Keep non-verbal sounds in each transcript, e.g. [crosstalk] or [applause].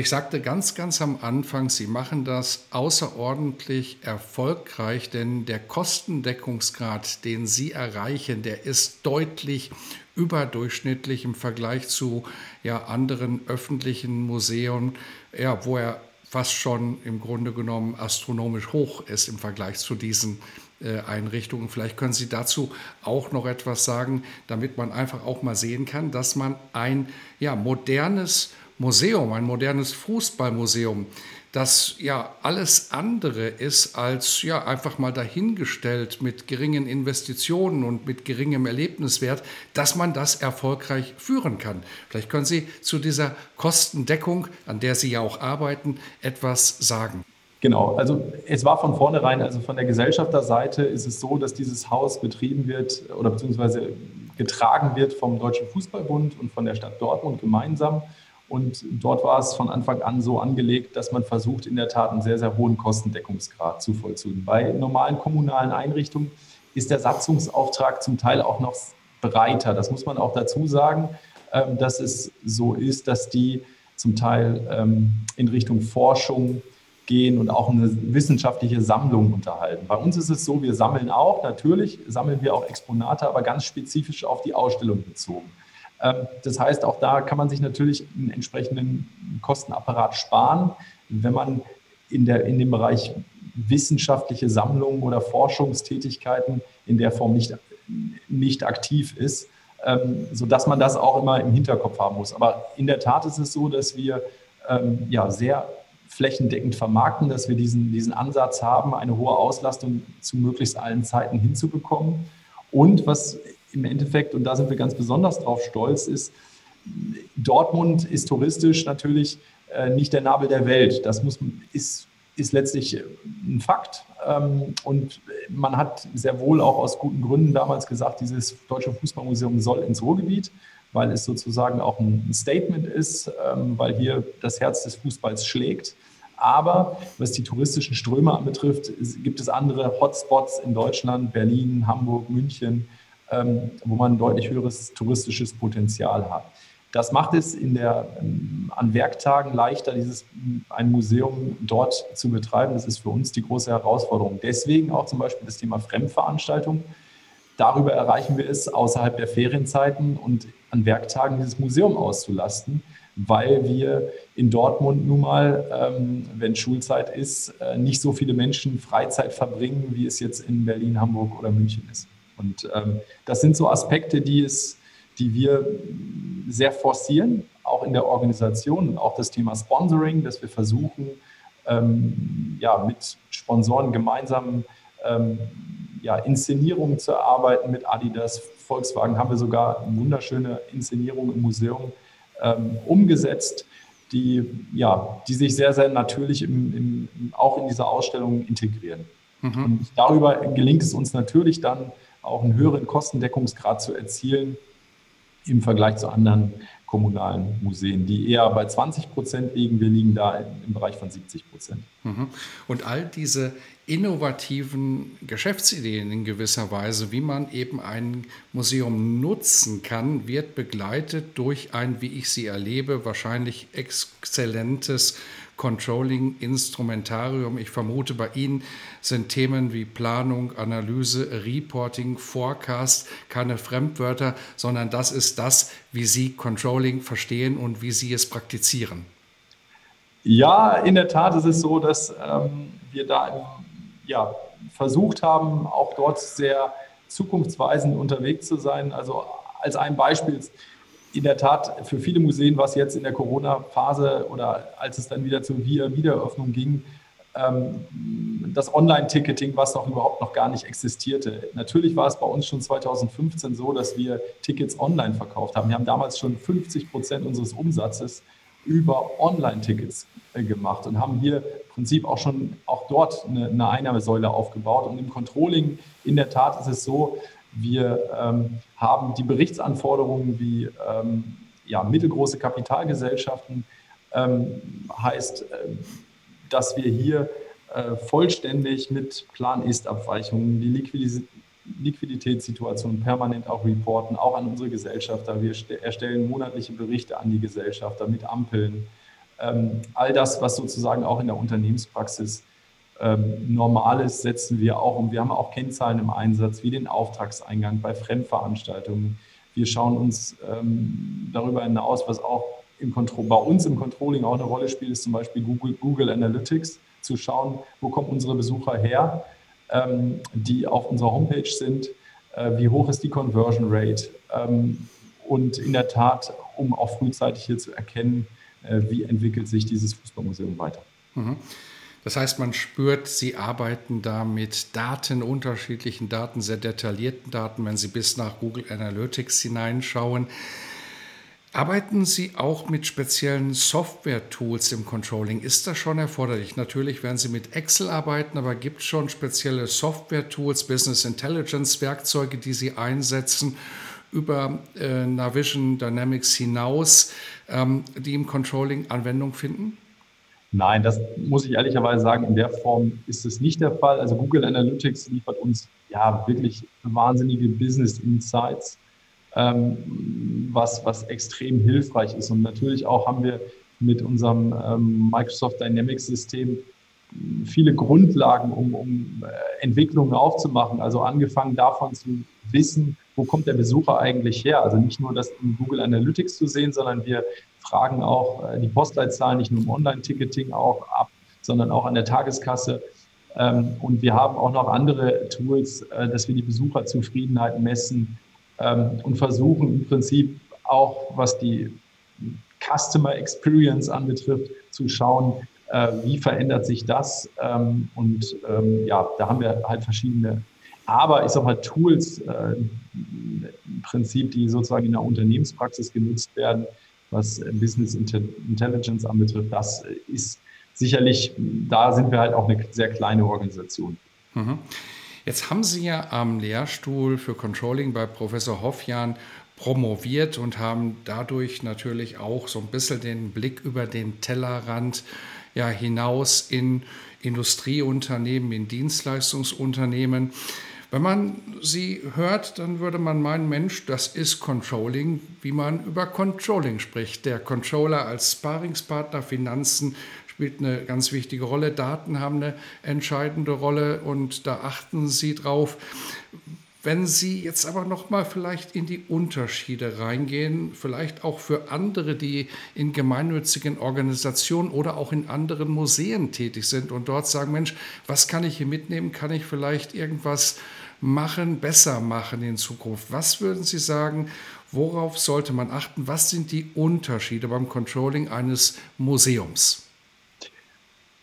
Ich sagte ganz, ganz am Anfang, Sie machen das außerordentlich erfolgreich, denn der Kostendeckungsgrad, den Sie erreichen, der ist deutlich überdurchschnittlich im Vergleich zu ja, anderen öffentlichen Museen, ja, wo er fast schon im Grunde genommen astronomisch hoch ist im Vergleich zu diesen äh, Einrichtungen. Vielleicht können Sie dazu auch noch etwas sagen, damit man einfach auch mal sehen kann, dass man ein ja, modernes Museum, ein modernes Fußballmuseum, das ja alles andere ist als ja einfach mal dahingestellt mit geringen Investitionen und mit geringem Erlebniswert, dass man das erfolgreich führen kann. Vielleicht können Sie zu dieser Kostendeckung, an der Sie ja auch arbeiten, etwas sagen. Genau, also es war von vornherein, also von der Gesellschafterseite ist es so, dass dieses Haus betrieben wird oder beziehungsweise getragen wird vom Deutschen Fußballbund und von der Stadt Dortmund gemeinsam. Und dort war es von Anfang an so angelegt, dass man versucht, in der Tat einen sehr, sehr hohen Kostendeckungsgrad zu vollziehen. Bei normalen kommunalen Einrichtungen ist der Satzungsauftrag zum Teil auch noch breiter. Das muss man auch dazu sagen, ähm, dass es so ist, dass die zum Teil ähm, in Richtung Forschung gehen und auch eine wissenschaftliche Sammlung unterhalten. Bei uns ist es so, wir sammeln auch, natürlich sammeln wir auch Exponate, aber ganz spezifisch auf die Ausstellung bezogen. Ähm, das heißt, auch da kann man sich natürlich einen entsprechenden Kostenapparat sparen, wenn man in, der, in dem Bereich wissenschaftliche Sammlungen oder Forschungstätigkeiten in der Form nicht, nicht aktiv ist, ähm, sodass man das auch immer im Hinterkopf haben muss. Aber in der Tat ist es so, dass wir ähm, ja, sehr flächendeckend vermarkten, dass wir diesen, diesen Ansatz haben, eine hohe Auslastung zu möglichst allen Zeiten hinzubekommen. Und was im Endeffekt, und da sind wir ganz besonders drauf stolz, ist, Dortmund ist touristisch natürlich äh, nicht der Nabel der Welt. Das muss, ist, ist letztlich ein Fakt. Ähm, und man hat sehr wohl auch aus guten Gründen damals gesagt, dieses Deutsche Fußballmuseum soll ins Ruhrgebiet, weil es sozusagen auch ein Statement ist, ähm, weil hier das Herz des Fußballs schlägt. Aber was die touristischen Ströme anbetrifft, gibt es andere Hotspots in Deutschland, Berlin, Hamburg, München, wo man ein deutlich höheres touristisches Potenzial hat. Das macht es in der, ähm, an Werktagen leichter, dieses, ein Museum dort zu betreiben. Das ist für uns die große Herausforderung. Deswegen auch zum Beispiel das Thema Fremdveranstaltung. Darüber erreichen wir es, außerhalb der Ferienzeiten und an Werktagen dieses Museum auszulasten, weil wir in Dortmund nun mal, ähm, wenn Schulzeit ist, äh, nicht so viele Menschen Freizeit verbringen, wie es jetzt in Berlin, Hamburg oder München ist. Und ähm, das sind so Aspekte, die, es, die wir sehr forcieren, auch in der Organisation. auch das Thema Sponsoring, dass wir versuchen, ähm, ja, mit Sponsoren gemeinsam ähm, ja, Inszenierungen zu erarbeiten. Mit Adidas, Volkswagen haben wir sogar eine wunderschöne Inszenierung im Museum ähm, umgesetzt, die, ja, die sich sehr, sehr natürlich im, im, auch in dieser Ausstellung integrieren. Mhm. Und darüber gelingt es uns natürlich dann, auch einen höheren Kostendeckungsgrad zu erzielen im Vergleich zu anderen kommunalen Museen, die eher bei 20 Prozent liegen. Wir liegen da im Bereich von 70 Prozent. Mhm. Und all diese innovativen Geschäftsideen in gewisser Weise, wie man eben ein Museum nutzen kann, wird begleitet durch ein, wie ich sie erlebe, wahrscheinlich exzellentes Controlling-Instrumentarium. Ich vermute, bei Ihnen sind Themen wie Planung, Analyse, Reporting, Forecast keine Fremdwörter, sondern das ist das, wie Sie Controlling verstehen und wie Sie es praktizieren. Ja, in der Tat ist es so, dass ähm, wir da ja, versucht haben, auch dort sehr zukunftsweisend unterwegs zu sein. Also als ein Beispiel, in der Tat für viele Museen, was jetzt in der Corona-Phase oder als es dann wieder zur Wiedereröffnung ging, ähm, das Online-Ticketing, was noch überhaupt noch gar nicht existierte. Natürlich war es bei uns schon 2015 so, dass wir Tickets online verkauft haben. Wir haben damals schon 50 Prozent unseres Umsatzes über Online-Tickets äh, gemacht und haben hier im Prinzip auch schon auch dort eine, eine Einnahmesäule aufgebaut. Und im Controlling in der Tat ist es so, wir ähm, haben die Berichtsanforderungen wie ähm, ja, mittelgroße Kapitalgesellschaften, ähm, heißt, äh, dass wir hier äh, vollständig mit Plan-Ist-Abweichungen die Liquiditätssituation permanent auch reporten, auch an unsere Gesellschafter. Wir erstellen monatliche Berichte an die Gesellschafter mit Ampeln. Ähm, all das, was sozusagen auch in der Unternehmenspraxis ähm, normal ist, setzen wir auch um. Wir haben auch Kennzahlen im Einsatz, wie den Auftragseingang bei Fremdveranstaltungen. Wir schauen uns ähm, darüber hinaus, was auch im bei uns im Controlling auch eine Rolle spielt, ist zum Beispiel Google, Google Analytics, zu schauen, wo kommen unsere Besucher her, ähm, die auf unserer Homepage sind, äh, wie hoch ist die Conversion Rate und in der Tat, um auch frühzeitig hier zu erkennen, äh, wie entwickelt sich dieses Fußballmuseum weiter. Mhm. Das heißt, man spürt, Sie arbeiten da mit Daten, unterschiedlichen Daten, sehr detaillierten Daten, wenn Sie bis nach Google Analytics hineinschauen. Arbeiten Sie auch mit speziellen Software-Tools im Controlling? Ist das schon erforderlich? Natürlich werden Sie mit Excel arbeiten, aber gibt es schon spezielle Software-Tools, Business Intelligence-Werkzeuge, die Sie einsetzen über äh, Navision Dynamics hinaus, ähm, die im Controlling Anwendung finden? Nein, das muss ich ehrlicherweise sagen, in der Form ist es nicht der Fall. Also Google Analytics liefert uns ja wirklich wahnsinnige Business Insights ähm, was, was extrem hilfreich ist. Und natürlich auch haben wir mit unserem ähm, Microsoft Dynamics System viele Grundlagen, um, um äh, Entwicklungen aufzumachen. Also angefangen davon zu wissen, wo kommt der Besucher eigentlich her? Also nicht nur das in Google Analytics zu sehen, sondern wir fragen auch äh, die Postleitzahlen nicht nur im Online-Ticketing auch ab, sondern auch an der Tageskasse. Ähm, und wir haben auch noch andere Tools, äh, dass wir die Besucherzufriedenheit messen, ähm, und versuchen im Prinzip auch, was die Customer Experience anbetrifft, zu schauen, äh, wie verändert sich das. Ähm, und ja, da haben wir halt verschiedene, aber ich sag mal, Tools äh, im Prinzip, die sozusagen in der Unternehmenspraxis genutzt werden, was Business Intelligence anbetrifft, das ist sicherlich, da sind wir halt auch eine sehr kleine Organisation. Mhm. Jetzt haben Sie ja am Lehrstuhl für Controlling bei Professor Hoffjan promoviert und haben dadurch natürlich auch so ein bisschen den Blick über den Tellerrand ja, hinaus in Industrieunternehmen, in Dienstleistungsunternehmen. Wenn man sie hört, dann würde man meinen, Mensch, das ist Controlling, wie man über Controlling spricht. Der Controller als Sparingspartner, Finanzen spielt eine ganz wichtige Rolle. Daten haben eine entscheidende Rolle und da achten Sie drauf. Wenn Sie jetzt aber noch mal vielleicht in die Unterschiede reingehen, vielleicht auch für andere, die in gemeinnützigen Organisationen oder auch in anderen Museen tätig sind und dort sagen, Mensch, was kann ich hier mitnehmen? Kann ich vielleicht irgendwas machen, besser machen in Zukunft? Was würden Sie sagen, worauf sollte man achten? Was sind die Unterschiede beim Controlling eines Museums?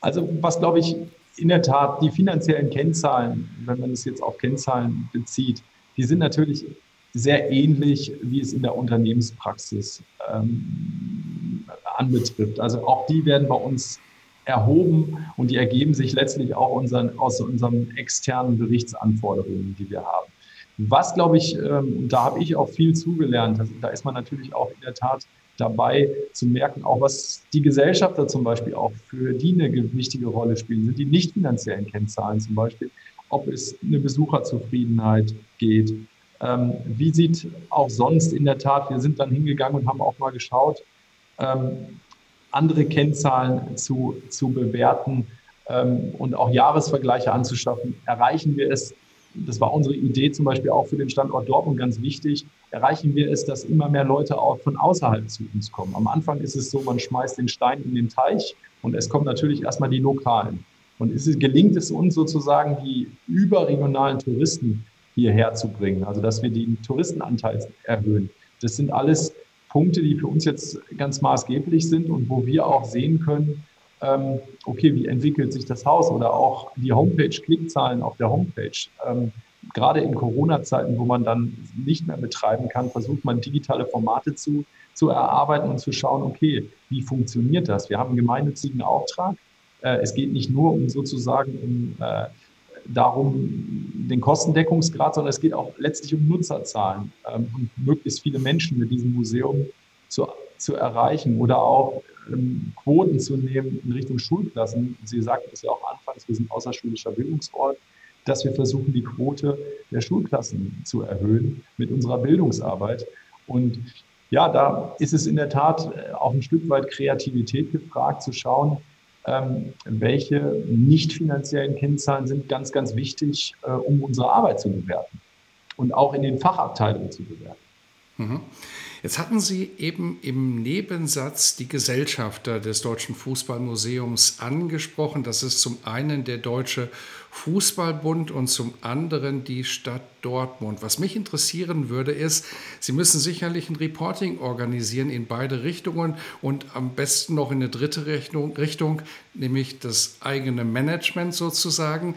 Also was, glaube ich, in der Tat die finanziellen Kennzahlen, wenn man es jetzt auf Kennzahlen bezieht, die sind natürlich sehr ähnlich, wie es in der Unternehmenspraxis ähm, anbetrifft. Also auch die werden bei uns erhoben und die ergeben sich letztlich auch unseren, aus unseren externen Berichtsanforderungen, die wir haben. Was, glaube ich, ähm, und da habe ich auch viel zugelernt, da ist man natürlich auch in der Tat dabei zu merken, auch was die Gesellschafter zum Beispiel auch für die eine wichtige Rolle spielen, sind die nicht finanziellen Kennzahlen zum Beispiel, ob es eine Besucherzufriedenheit geht. Ähm, wie sieht auch sonst in der Tat, wir sind dann hingegangen und haben auch mal geschaut, ähm, andere Kennzahlen zu, zu bewerten ähm, und auch Jahresvergleiche anzuschaffen. Erreichen wir es das war unsere Idee zum Beispiel auch für den Standort Dortmund ganz wichtig, erreichen wir es, dass immer mehr Leute auch von außerhalb zu uns kommen. Am Anfang ist es so, man schmeißt den Stein in den Teich und es kommen natürlich erstmal die Lokalen. Und es, gelingt es uns sozusagen, die überregionalen Touristen hierher zu bringen, also dass wir den Touristenanteil erhöhen. Das sind alles Punkte, die für uns jetzt ganz maßgeblich sind und wo wir auch sehen können, ähm, okay, wie entwickelt sich das Haus oder auch die Homepage, Klickzahlen auf der Homepage. Ähm, gerade in Corona-Zeiten, wo man dann nicht mehr betreiben kann, versucht man digitale Formate zu, zu erarbeiten und zu schauen, okay, wie funktioniert das? Wir haben einen gemeinnützigen Auftrag. Äh, es geht nicht nur um sozusagen um äh, darum, den Kostendeckungsgrad, sondern es geht auch letztlich um Nutzerzahlen ähm, und möglichst viele Menschen mit diesem Museum zu, zu erreichen oder auch ähm, Quoten zu nehmen in Richtung Schulklassen. Sie sagten es ja auch anfangs, wir sind außerschulischer Bildungsort, dass wir versuchen, die Quote der Schulklassen zu erhöhen mit unserer Bildungsarbeit. Und ja, da ist es in der Tat äh, auch ein Stück weit Kreativität gefragt, zu schauen, welche nicht finanziellen Kennzahlen sind ganz, ganz wichtig, äh, um unsere Arbeit zu bewerten und auch in den Fachabteilungen zu bewerten. Mhm. Jetzt hatten Sie eben im Nebensatz die Gesellschafter des Deutschen Fußballmuseums angesprochen. Das ist zum einen der Deutsche Fußballbund und zum anderen die Stadt Dortmund. Was mich interessieren würde, ist, Sie müssen sicherlich ein Reporting organisieren in beide Richtungen und am besten noch in eine dritte Richtung, nämlich das eigene Management sozusagen.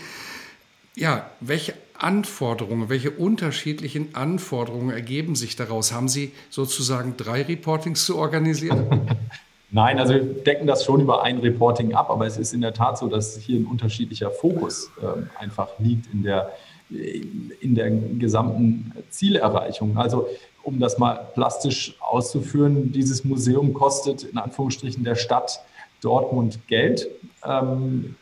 Ja, welche Anforderungen, welche unterschiedlichen Anforderungen ergeben sich daraus? Haben Sie sozusagen drei Reportings zu organisieren? [laughs] Nein, also wir decken das schon über ein Reporting ab, aber es ist in der Tat so, dass hier ein unterschiedlicher Fokus äh, einfach liegt in der, in der gesamten Zielerreichung. Also um das mal plastisch auszuführen, dieses Museum kostet in Anführungsstrichen der Stadt Dortmund Geld. Ähm,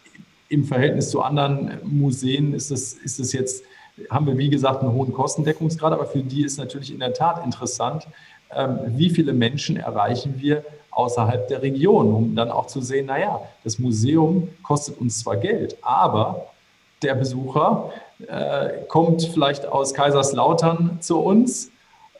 Im Verhältnis zu anderen Museen ist es, ist es jetzt, haben wir wie gesagt einen hohen Kostendeckungsgrad, aber für die ist natürlich in der Tat interessant, ähm, wie viele Menschen erreichen wir außerhalb der Region, um dann auch zu sehen, naja, das Museum kostet uns zwar Geld, aber der Besucher äh, kommt vielleicht aus Kaiserslautern zu uns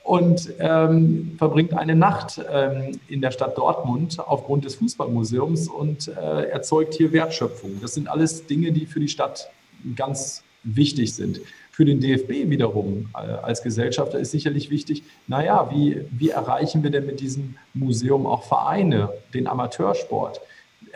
und ähm, verbringt eine Nacht ähm, in der Stadt Dortmund aufgrund des Fußballmuseums und äh, erzeugt hier Wertschöpfung. Das sind alles Dinge, die für die Stadt ganz wichtig sind. Für den DFB wiederum äh, als Gesellschafter ist sicherlich wichtig, naja, wie, wie erreichen wir denn mit diesem Museum auch Vereine, den Amateursport?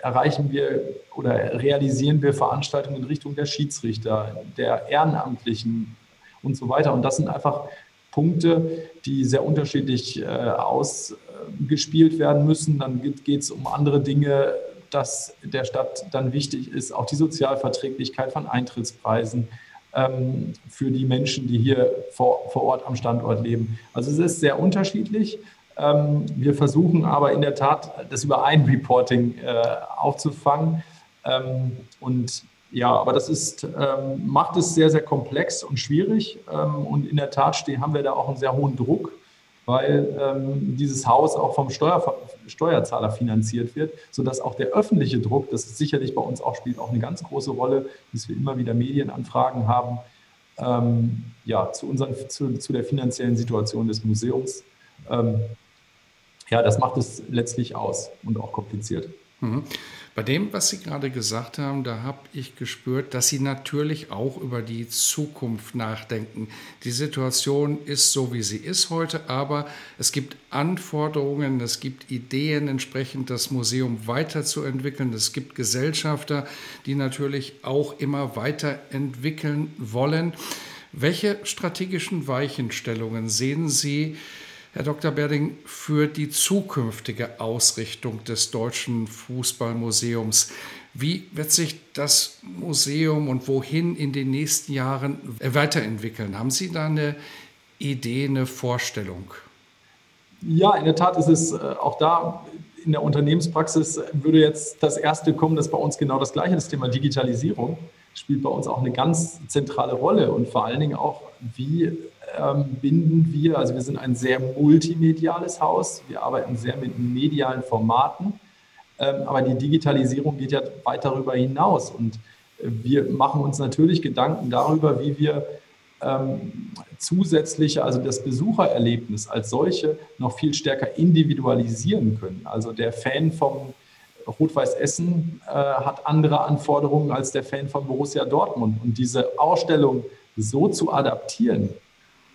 Erreichen wir oder realisieren wir Veranstaltungen in Richtung der Schiedsrichter, der Ehrenamtlichen und so weiter? Und das sind einfach Punkte, die sehr unterschiedlich äh, ausgespielt werden müssen. Dann geht es um andere Dinge, dass der Stadt dann wichtig ist, auch die Sozialverträglichkeit von Eintrittspreisen, ähm, für die Menschen, die hier vor, vor Ort am Standort leben. Also es ist sehr unterschiedlich. Ähm, wir versuchen aber in der Tat, das über ein Reporting äh, aufzufangen. Ähm, und ja, aber das ist, ähm, macht es sehr, sehr komplex und schwierig. Ähm, und in der Tat stehen, haben wir da auch einen sehr hohen Druck weil ähm, dieses Haus auch vom Steuer, Steuerzahler finanziert wird, sodass auch der öffentliche Druck, das sicherlich bei uns auch spielt, auch eine ganz große Rolle, dass wir immer wieder Medienanfragen haben, ähm, ja, zu, unseren, zu, zu, der finanziellen Situation des Museums. Ähm, ja, das macht es letztlich aus und auch kompliziert. Mhm. Bei dem, was Sie gerade gesagt haben, da habe ich gespürt, dass Sie natürlich auch über die Zukunft nachdenken. Die Situation ist so, wie sie ist heute, aber es gibt Anforderungen, es gibt Ideen, entsprechend das Museum weiterzuentwickeln. Es gibt Gesellschafter, die natürlich auch immer weiterentwickeln wollen. Welche strategischen Weichenstellungen sehen Sie Herr Dr. Berding, für die zukünftige Ausrichtung des Deutschen Fußballmuseums. Wie wird sich das Museum und wohin in den nächsten Jahren weiterentwickeln? Haben Sie da eine Idee, eine Vorstellung? Ja, in der Tat ist es äh, auch da in der Unternehmenspraxis würde jetzt das erste kommen, das ist bei uns genau das gleiche, das Thema Digitalisierung spielt bei uns auch eine ganz zentrale Rolle und vor allen Dingen auch, wie ähm, binden wir, also wir sind ein sehr multimediales Haus, wir arbeiten sehr mit medialen Formaten, ähm, aber die Digitalisierung geht ja weit darüber hinaus und wir machen uns natürlich Gedanken darüber, wie wir ähm, zusätzliche, also das Besuchererlebnis als solche noch viel stärker individualisieren können. Also der Fan vom Rot-Weiß Essen äh, hat andere Anforderungen als der Fan von Borussia Dortmund. Und diese Ausstellung so zu adaptieren,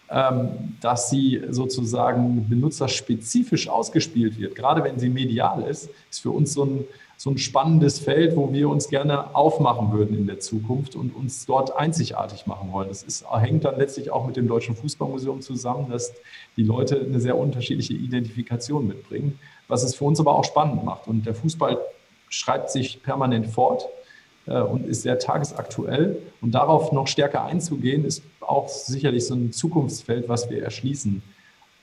dass sie sozusagen benutzerspezifisch ausgespielt wird. Gerade wenn sie medial ist, ist für uns so ein, so ein spannendes Feld, wo wir uns gerne aufmachen würden in der Zukunft und uns dort einzigartig machen wollen. Das ist, hängt dann letztlich auch mit dem Deutschen Fußballmuseum zusammen, dass die Leute eine sehr unterschiedliche Identifikation mitbringen, was es für uns aber auch spannend macht. Und der Fußball schreibt sich permanent fort und ist sehr tagesaktuell. Und darauf noch stärker einzugehen, ist auch sicherlich so ein Zukunftsfeld, was wir erschließen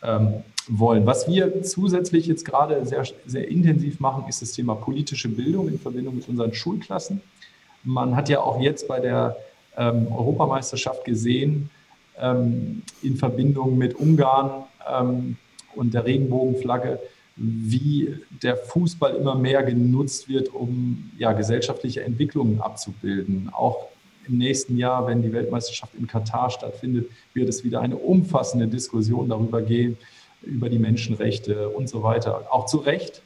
ähm, wollen. Was wir zusätzlich jetzt gerade sehr, sehr intensiv machen, ist das Thema politische Bildung in Verbindung mit unseren Schulklassen. Man hat ja auch jetzt bei der ähm, Europameisterschaft gesehen, ähm, in Verbindung mit Ungarn ähm, und der Regenbogenflagge, wie der Fußball immer mehr genutzt wird, um ja, gesellschaftliche Entwicklungen abzubilden. Auch im nächsten Jahr, wenn die Weltmeisterschaft in Katar stattfindet, wird es wieder eine umfassende Diskussion darüber gehen, über die Menschenrechte und so weiter. Auch zu Recht.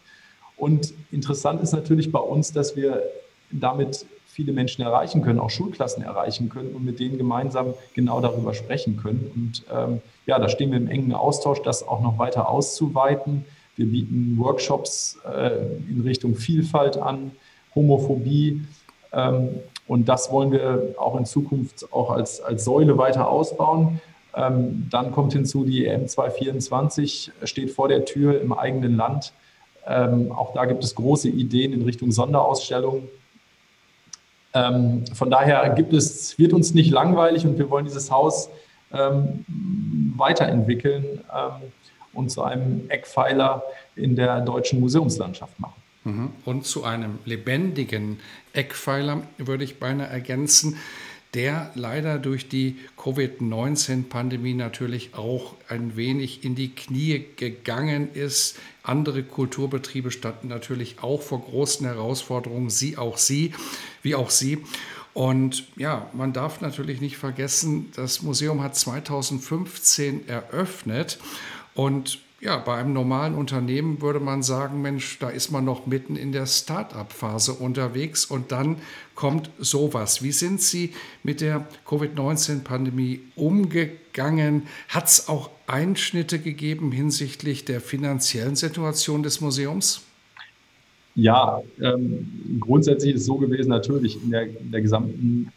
Und interessant ist natürlich bei uns, dass wir damit viele Menschen erreichen können, auch Schulklassen erreichen können und mit denen gemeinsam genau darüber sprechen können. Und ähm, ja, da stehen wir im engen Austausch, das auch noch weiter auszuweiten wir bieten Workshops äh, in Richtung Vielfalt an, Homophobie. Ähm, und das wollen wir auch in Zukunft auch als, als Säule weiter ausbauen. Ähm, dann kommt hinzu, die EM 2024 steht vor der Tür im eigenen Land. Ähm, auch da gibt es große Ideen in Richtung Sonderausstellungen. Von daher gibt es, wird uns nicht langweilig und wir wollen dieses Haus weiterentwickeln. Und zu einem Eckpfeiler in der deutschen Museumslandschaft machen. Mhm. Und zu einem lebendigen Eckpfeiler würde ich beinahe ergänzen, der leider durch die Covid-19-Pandemie natürlich auch ein wenig in die Knie gegangen ist. Andere Kulturbetriebe standen natürlich auch vor großen Herausforderungen, sie auch sie, wie auch sie. Und ja, man darf natürlich nicht vergessen, das Museum hat 2015 eröffnet und ja, bei einem normalen Unternehmen würde man sagen, Mensch, da ist man noch mitten in der Start-up-Phase unterwegs und dann kommt sowas. Wie sind Sie mit der Covid-19-Pandemie umgegangen? Hat es auch Einschnitte gegeben hinsichtlich der finanziellen Situation des Museums? Ja, ähm, grundsätzlich ist es so gewesen, natürlich in der, in der gesamten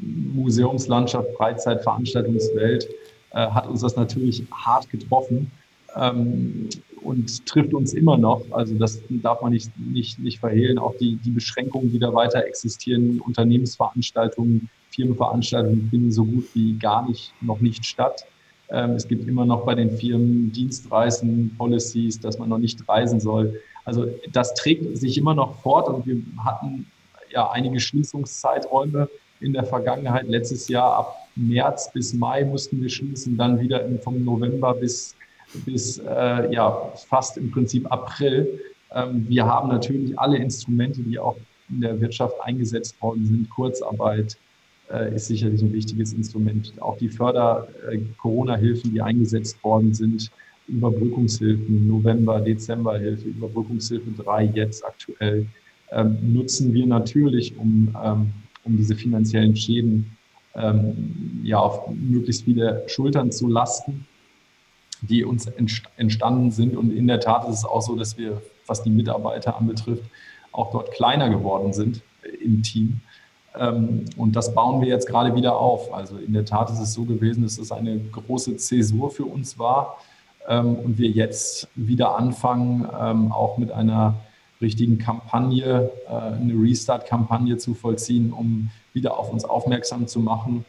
Museumslandschaft, Freizeit, Veranstaltungswelt äh, hat uns das natürlich hart getroffen ähm, und trifft uns immer noch. Also das darf man nicht, nicht, nicht verhehlen. Auch die, die Beschränkungen, die da weiter existieren, Unternehmensveranstaltungen, Firmenveranstaltungen finden so gut wie gar nicht, noch nicht statt. Ähm, es gibt immer noch bei den Firmen Dienstreisen, Policies, dass man noch nicht reisen soll. Also das trägt sich immer noch fort und wir hatten ja einige Schließungszeiträume in der Vergangenheit. Letztes Jahr ab März bis Mai mussten wir schließen, dann wieder vom November bis bis äh, ja, fast im Prinzip April. Ähm, wir haben natürlich alle Instrumente, die auch in der Wirtschaft eingesetzt worden sind. Kurzarbeit äh, ist sicherlich ein wichtiges Instrument. Auch die Förder-Corona-Hilfen, äh, die eingesetzt worden sind, Überbrückungshilfen, November, Dezemberhilfe, Überbrückungshilfe 3 jetzt aktuell, ähm, nutzen wir natürlich, um, ähm, um diese finanziellen Schäden ähm, ja, auf möglichst viele Schultern zu lasten die uns entstanden sind. Und in der Tat ist es auch so, dass wir, was die Mitarbeiter anbetrifft, auch dort kleiner geworden sind im Team. Ähm, und das bauen wir jetzt gerade wieder auf. Also in der Tat ist es so gewesen, dass es eine große Zäsur für uns war ähm, und wir jetzt wieder anfangen, ähm, auch mit einer richtigen Kampagne, äh, eine Restart-Kampagne zu vollziehen, um wieder auf uns aufmerksam zu machen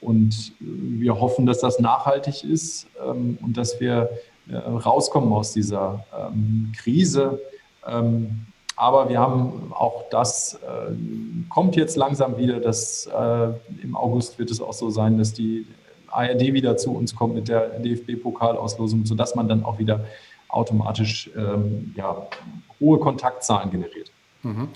und wir hoffen, dass das nachhaltig ist ähm, und dass wir äh, rauskommen aus dieser ähm, Krise. Ähm, aber wir haben auch das, äh, kommt jetzt langsam wieder, dass äh, im August wird es auch so sein, dass die ARD wieder zu uns kommt mit der DFB-Pokalauslosung, sodass man dann auch wieder automatisch ähm, ja, hohe Kontaktzahlen generiert. Mhm.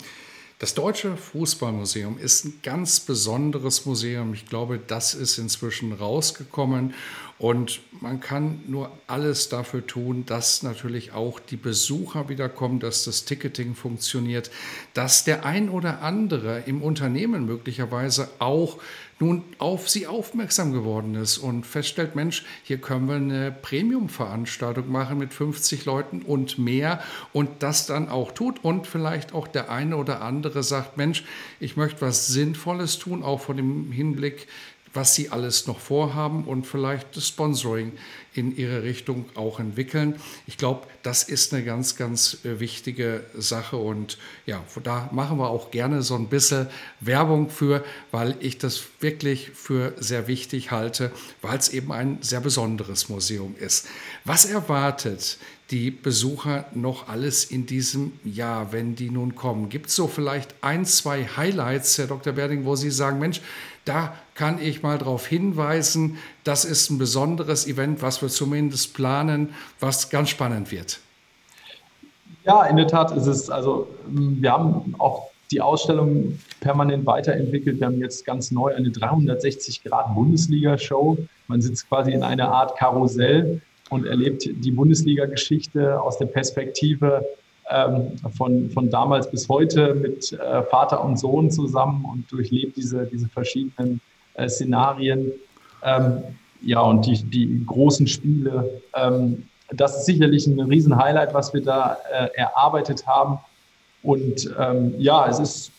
Das Deutsche Fußballmuseum ist ein ganz besonderes Museum. Ich glaube, das ist inzwischen rausgekommen und man kann nur alles dafür tun, dass natürlich auch die Besucher wiederkommen, dass das Ticketing funktioniert, dass der ein oder andere im Unternehmen möglicherweise auch nun auf sie aufmerksam geworden ist und feststellt, Mensch, hier können wir eine Premium-Veranstaltung machen mit 50 Leuten und mehr und das dann auch tut. Und vielleicht auch der eine oder andere sagt, Mensch, ich möchte was Sinnvolles tun, auch vor dem Hinblick, was sie alles noch vorhaben und vielleicht das Sponsoring in ihre Richtung auch entwickeln. Ich glaube, das ist eine ganz, ganz äh, wichtige Sache und ja, da machen wir auch gerne so ein bisschen Werbung für, weil ich das wirklich für sehr wichtig halte, weil es eben ein sehr besonderes Museum ist. Was erwartet die Besucher noch alles in diesem Jahr, wenn die nun kommen? Gibt es so vielleicht ein, zwei Highlights, Herr Dr. Berding, wo Sie sagen, Mensch, da kann ich mal darauf hinweisen, das ist ein besonderes Event, was wir zumindest planen, was ganz spannend wird. Ja, in der Tat ist es, also wir haben auch die Ausstellung permanent weiterentwickelt. Wir haben jetzt ganz neu eine 360-Grad-Bundesliga-Show. Man sitzt quasi in einer Art Karussell und erlebt die Bundesliga-Geschichte aus der Perspektive ähm, von, von damals bis heute mit äh, Vater und Sohn zusammen und durchlebt diese, diese verschiedenen äh, Szenarien. Ähm, ja, und die, die großen Spiele. Ähm, das ist sicherlich ein Riesenhighlight, was wir da äh, erarbeitet haben. Und ähm, ja, es ist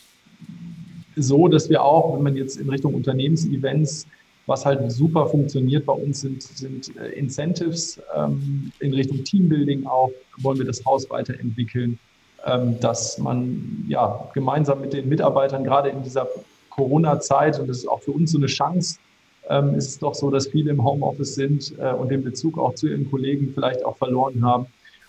so, dass wir auch, wenn man jetzt in Richtung Unternehmensevents was halt super funktioniert bei uns sind, sind äh, Incentives ähm, in Richtung Teambuilding auch. Wollen wir das Haus weiterentwickeln, ähm, dass man ja gemeinsam mit den Mitarbeitern gerade in dieser Corona-Zeit und das ist auch für uns so eine Chance, ähm, ist es doch so, dass viele im Homeoffice sind äh, und den Bezug auch zu ihren Kollegen vielleicht auch verloren haben.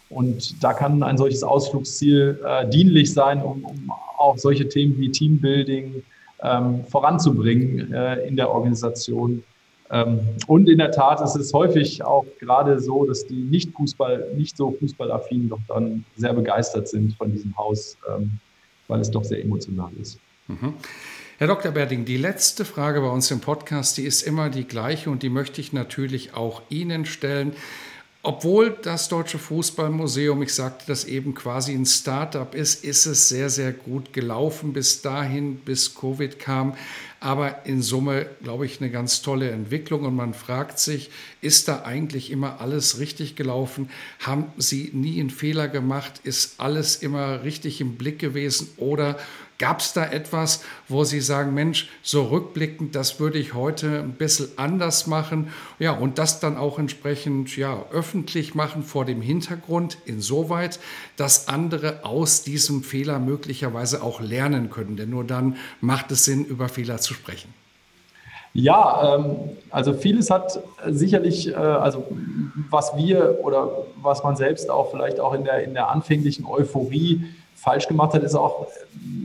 Und da kann ein solches Ausflugsziel äh, dienlich sein, um, um auch solche Themen wie Teambuilding, ähm, voranzubringen äh, in der Organisation. Ähm, und in der Tat ist es häufig auch gerade so, dass die nicht Fußball, nicht so fußballaffin doch dann sehr begeistert sind von diesem Haus, ähm, weil es doch sehr emotional ist. Mhm. Herr Dr. Berding, die letzte Frage bei uns im Podcast, die ist immer die gleiche und die möchte ich natürlich auch Ihnen stellen. Obwohl das Deutsche Fußballmuseum, ich sagte das eben, quasi ein Start-up ist, ist es sehr, sehr gut gelaufen bis dahin, bis Covid kam. Aber in Summe, glaube ich, eine ganz tolle Entwicklung. Und man fragt sich, ist da eigentlich immer alles richtig gelaufen? Haben Sie nie einen Fehler gemacht? Ist alles immer richtig im Blick gewesen? Oder Gab es da etwas, wo Sie sagen, Mensch, so rückblickend, das würde ich heute ein bisschen anders machen? Ja, und das dann auch entsprechend ja, öffentlich machen vor dem Hintergrund, insoweit, dass andere aus diesem Fehler möglicherweise auch lernen können. Denn nur dann macht es Sinn, über Fehler zu sprechen. Ja, ähm, also vieles hat sicherlich, äh, also was wir oder was man selbst auch vielleicht auch in der, in der anfänglichen Euphorie falsch gemacht hat, ist auch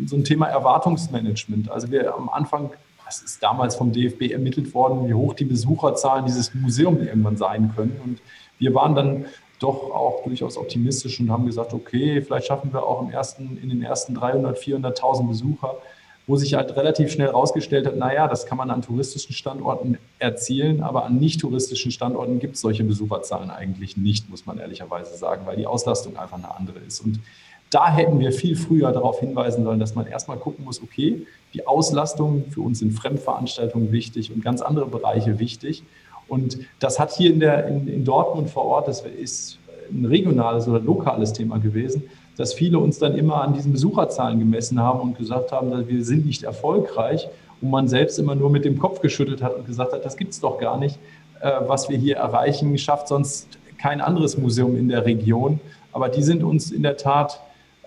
so ein Thema Erwartungsmanagement. Also wir am Anfang, das ist damals vom DFB ermittelt worden, wie hoch die Besucherzahlen dieses Museums irgendwann sein können. Und wir waren dann doch auch durchaus optimistisch und haben gesagt, okay, vielleicht schaffen wir auch im ersten, in den ersten 300, 400.000 Besucher, wo sich halt relativ schnell herausgestellt hat, naja, das kann man an touristischen Standorten erzielen, aber an nicht touristischen Standorten gibt es solche Besucherzahlen eigentlich nicht, muss man ehrlicherweise sagen, weil die Auslastung einfach eine andere ist. Und da hätten wir viel früher darauf hinweisen sollen, dass man erstmal gucken muss, okay, die Auslastung, für uns sind Fremdveranstaltungen wichtig und ganz andere Bereiche wichtig. Und das hat hier in, der, in, in Dortmund vor Ort, das ist ein regionales oder lokales Thema gewesen, dass viele uns dann immer an diesen Besucherzahlen gemessen haben und gesagt haben, dass wir sind nicht erfolgreich und man selbst immer nur mit dem Kopf geschüttelt hat und gesagt hat, das gibt es doch gar nicht. Äh, was wir hier erreichen, schafft sonst kein anderes Museum in der Region. Aber die sind uns in der Tat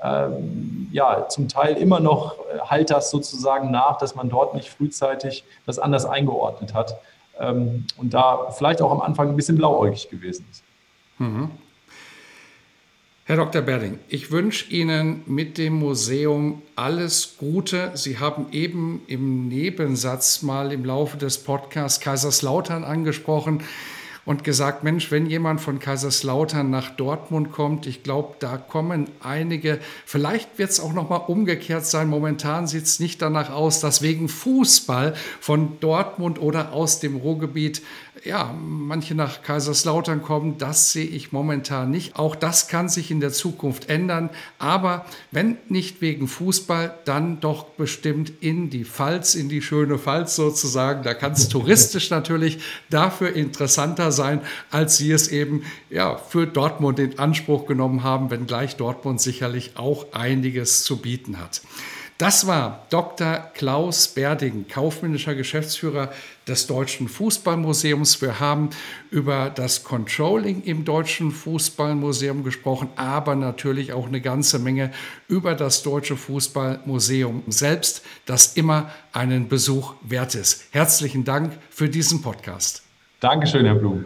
ähm, ja, zum Teil immer noch äh, halt das sozusagen nach, dass man dort nicht frühzeitig das anders eingeordnet hat ähm, und da vielleicht auch am Anfang ein bisschen blauäugig gewesen ist. Mhm. Herr Dr. Berding, ich wünsche Ihnen mit dem Museum alles Gute. Sie haben eben im Nebensatz mal im Laufe des Podcasts Kaiserslautern angesprochen und gesagt, Mensch, wenn jemand von Kaiserslautern nach Dortmund kommt, ich glaube, da kommen einige, vielleicht wird es auch noch mal umgekehrt sein, momentan sieht es nicht danach aus, dass wegen Fußball von Dortmund oder aus dem Ruhrgebiet ja, manche nach Kaiserslautern kommen, das sehe ich momentan nicht. Auch das kann sich in der Zukunft ändern. Aber wenn nicht wegen Fußball, dann doch bestimmt in die Pfalz, in die schöne Pfalz sozusagen. Da kann es [laughs] touristisch natürlich dafür interessanter sein, als Sie es eben ja, für Dortmund in Anspruch genommen haben, wenngleich Dortmund sicherlich auch einiges zu bieten hat. Das war Dr. Klaus Berding, kaufmännischer Geschäftsführer des Deutschen Fußballmuseums. Wir haben über das Controlling im Deutschen Fußballmuseum gesprochen, aber natürlich auch eine ganze Menge über das Deutsche Fußballmuseum selbst, das immer einen Besuch wert ist. Herzlichen Dank für diesen Podcast. Dankeschön, Herr Blum.